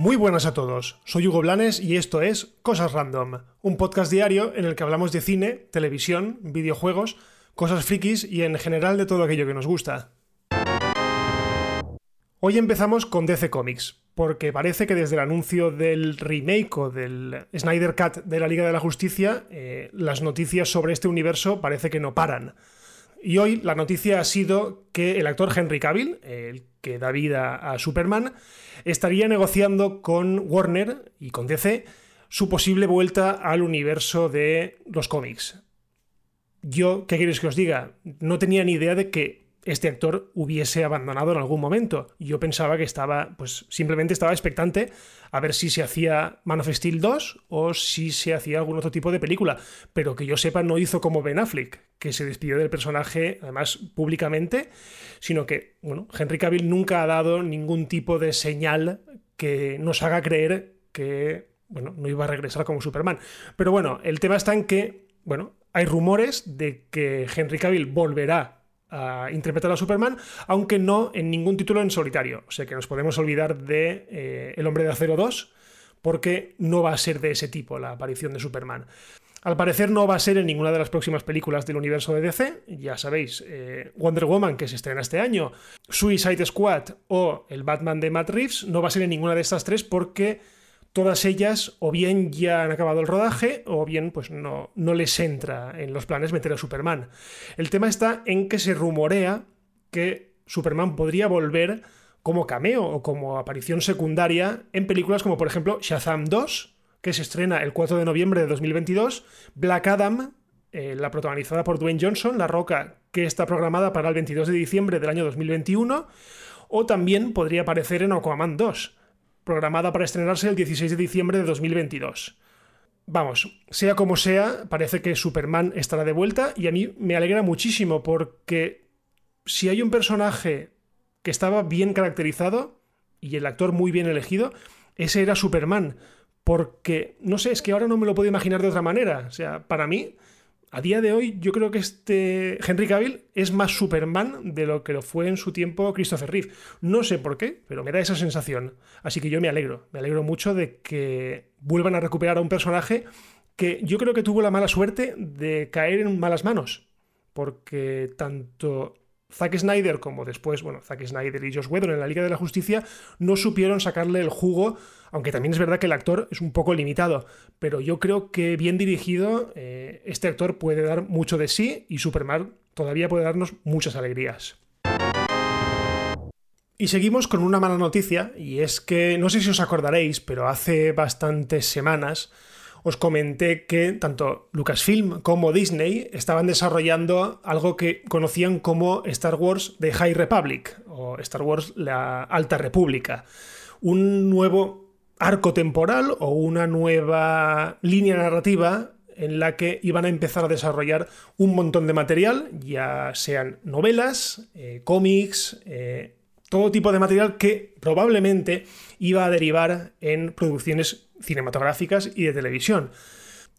Muy buenas a todos, soy Hugo Blanes y esto es Cosas Random, un podcast diario en el que hablamos de cine, televisión, videojuegos, cosas frikis y en general de todo aquello que nos gusta. Hoy empezamos con DC Comics, porque parece que desde el anuncio del remake o del Snyder Cut de la Liga de la Justicia, eh, las noticias sobre este universo parece que no paran. Y hoy la noticia ha sido que el actor Henry Cavill, el que da vida a Superman, estaría negociando con Warner y con DC su posible vuelta al universo de los cómics. Yo, ¿qué queréis que os diga? No tenía ni idea de que este actor hubiese abandonado en algún momento. Yo pensaba que estaba, pues simplemente estaba expectante a ver si se hacía Man of Steel 2 o si se hacía algún otro tipo de película. Pero que yo sepa, no hizo como Ben Affleck, que se despidió del personaje, además públicamente, sino que, bueno, Henry Cavill nunca ha dado ningún tipo de señal que nos haga creer que, bueno, no iba a regresar como Superman. Pero bueno, el tema está en que, bueno, hay rumores de que Henry Cavill volverá a interpretar a Superman, aunque no en ningún título en solitario. O sea que nos podemos olvidar de eh, El hombre de acero 2, porque no va a ser de ese tipo la aparición de Superman. Al parecer no va a ser en ninguna de las próximas películas del universo de DC, ya sabéis, eh, Wonder Woman que se estrena este año, Suicide Squad o el Batman de Matt Reeves, no va a ser en ninguna de estas tres porque todas ellas o bien ya han acabado el rodaje o bien pues no, no les entra en los planes meter a Superman. El tema está en que se rumorea que Superman podría volver como cameo o como aparición secundaria en películas como por ejemplo Shazam 2, que se estrena el 4 de noviembre de 2022, Black Adam, eh, la protagonizada por Dwayne Johnson, La Roca, que está programada para el 22 de diciembre del año 2021, o también podría aparecer en Aquaman 2, programada para estrenarse el 16 de diciembre de 2022. Vamos, sea como sea, parece que Superman estará de vuelta y a mí me alegra muchísimo porque si hay un personaje que estaba bien caracterizado y el actor muy bien elegido, ese era Superman. Porque, no sé, es que ahora no me lo puedo imaginar de otra manera. O sea, para mí, a día de hoy yo creo que este Henry Cavill es más Superman de lo que lo fue en su tiempo Christopher Reeve. No sé por qué, pero me da esa sensación. Así que yo me alegro, me alegro mucho de que vuelvan a recuperar a un personaje que yo creo que tuvo la mala suerte de caer en malas manos. Porque tanto Zack Snyder, como después, bueno, Zack Snyder y Josh Whedon en la Liga de la Justicia, no supieron sacarle el jugo, aunque también es verdad que el actor es un poco limitado, pero yo creo que bien dirigido, eh, este actor puede dar mucho de sí y Superman todavía puede darnos muchas alegrías. Y seguimos con una mala noticia, y es que no sé si os acordaréis, pero hace bastantes semanas os comenté que tanto Lucasfilm como Disney estaban desarrollando algo que conocían como Star Wars The High Republic o Star Wars La Alta República. Un nuevo arco temporal o una nueva línea narrativa en la que iban a empezar a desarrollar un montón de material, ya sean novelas, eh, cómics, eh, todo tipo de material que probablemente iba a derivar en producciones cinematográficas y de televisión.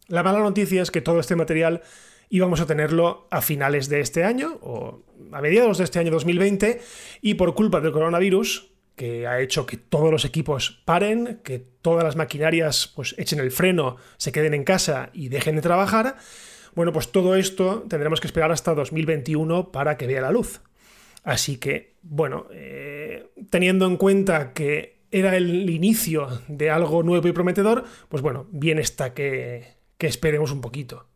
La mala noticia es que todo este material íbamos a tenerlo a finales de este año o a mediados de este año 2020 y por culpa del coronavirus que ha hecho que todos los equipos paren, que todas las maquinarias pues echen el freno, se queden en casa y dejen de trabajar, bueno, pues todo esto tendremos que esperar hasta 2021 para que vea la luz. Así que, bueno, eh, teniendo en cuenta que era el inicio de algo nuevo y prometedor, pues bueno, bien está que, esperemos un poquito.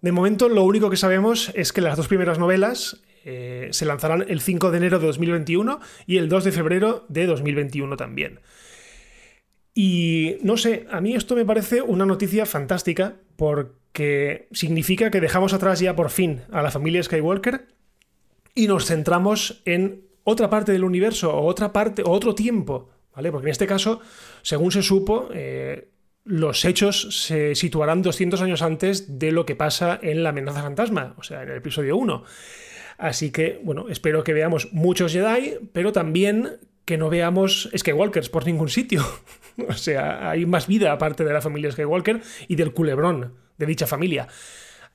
De momento, lo único que sabemos es que las dos primeras novelas eh, se lanzarán el 5 de enero de 2021 y el 2 de febrero de 2021 también. Y no sé, a mí esto me parece una noticia fantástica porque significa que dejamos atrás ya por fin a la familia Skywalker y nos centramos en otra parte del universo o otra parte o otro tiempo porque en este caso, según se supo, eh, los hechos se situarán 200 años antes de lo que pasa en La amenaza fantasma, o sea, en el episodio 1. Así que, bueno, espero que veamos muchos Jedi, pero también que no veamos Skywalkers por ningún sitio. o sea, hay más vida aparte de la familia Skywalker y del culebrón de dicha familia.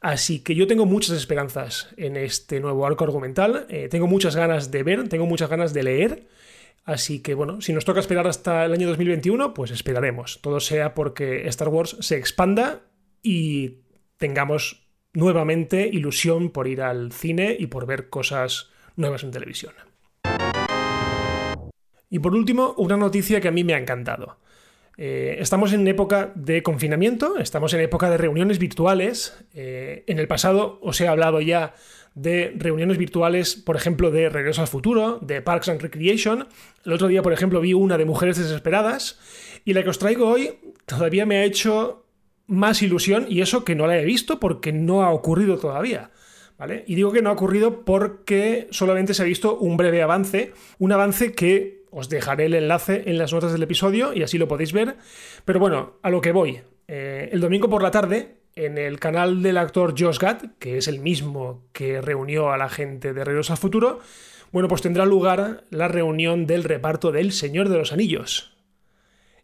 Así que yo tengo muchas esperanzas en este nuevo arco argumental, eh, tengo muchas ganas de ver, tengo muchas ganas de leer. Así que bueno, si nos toca esperar hasta el año 2021, pues esperaremos. Todo sea porque Star Wars se expanda y tengamos nuevamente ilusión por ir al cine y por ver cosas nuevas en televisión. Y por último, una noticia que a mí me ha encantado. Eh, estamos en época de confinamiento, estamos en época de reuniones virtuales. Eh, en el pasado os he hablado ya de reuniones virtuales, por ejemplo, de Regreso al Futuro, de Parks and Recreation. El otro día, por ejemplo, vi una de Mujeres Desesperadas. Y la que os traigo hoy todavía me ha hecho más ilusión, y eso que no la he visto porque no ha ocurrido todavía. ¿Vale? Y digo que no ha ocurrido porque solamente se ha visto un breve avance, un avance que os dejaré el enlace en las notas del episodio y así lo podéis ver. Pero bueno, a lo que voy. Eh, el domingo por la tarde, en el canal del actor Josh Gad, que es el mismo que reunió a la gente de Regreso al Futuro, bueno, pues tendrá lugar la reunión del reparto del Señor de los Anillos.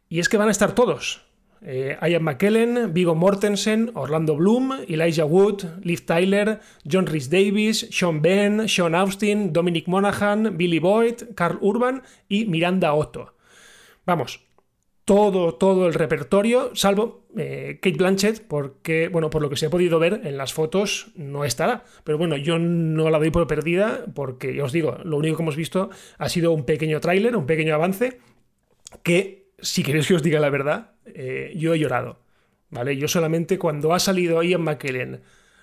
Y es que van a estar todos. Eh, Ian McKellen, Vigo Mortensen, Orlando Bloom, Elijah Wood, Liv Tyler, John Rhys Davis, Sean Ben, Sean Austin, Dominic Monaghan, Billy Boyd, Carl Urban y Miranda Otto. Vamos, todo, todo el repertorio, salvo eh, Kate Blanchett, porque, bueno, por lo que se ha podido ver en las fotos, no estará. Pero bueno, yo no la doy por perdida, porque ya os digo, lo único que hemos visto ha sido un pequeño tráiler, un pequeño avance, que si queréis que os diga la verdad, eh, yo he llorado. ¿Vale? Yo solamente cuando ha salido Ian McKellen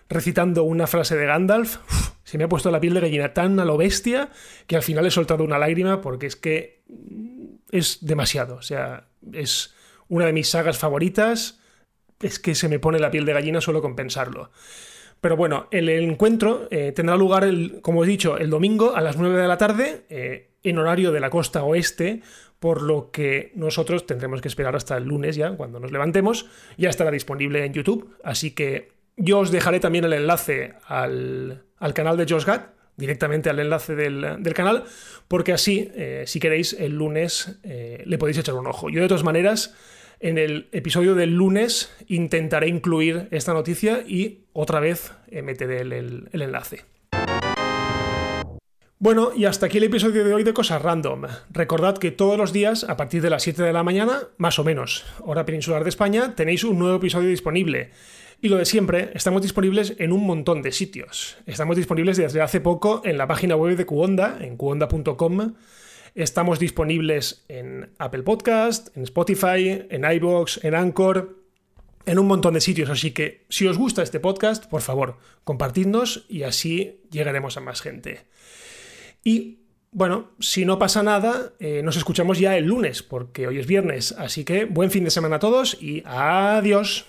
recitando una frase de Gandalf, se me ha puesto la piel de gallina tan a lo bestia que al final he soltado una lágrima porque es que es demasiado. O sea, es una de mis sagas favoritas. Es que se me pone la piel de gallina solo con pensarlo. Pero bueno, el encuentro eh, tendrá lugar, como he dicho, el domingo a las 9 de la tarde, eh, en horario de la costa oeste, por lo que nosotros tendremos que esperar hasta el lunes ya, cuando nos levantemos, ya estará disponible en YouTube, así que yo os dejaré también el enlace al, canal de Josh Gad, directamente al enlace del, canal, porque así, eh, si queréis, el lunes le podéis echar un ojo. Yo de todas maneras, en el episodio del lunes intentaré incluir esta noticia y otra vez eh, meteré el enlace. Bueno, y hasta aquí el episodio de hoy de Cosas Random. Recordad que todos los días, a partir de las 7 de la mañana, más o menos, hora peninsular de España, tenéis un nuevo episodio disponible. Y lo de siempre, estamos disponibles en un montón de sitios. Estamos disponibles desde hace poco en la página web de Cuonda, en cuonda.com. Estamos disponibles en Apple Podcast, en Spotify, en iBox, en Anchor, en un montón de sitios. Así que si os gusta este podcast, por favor, compartidnos y así llegaremos a más gente. Y bueno, si no pasa nada, eh, nos escuchamos ya el lunes, porque hoy es viernes. Así que buen fin de semana a todos y adiós.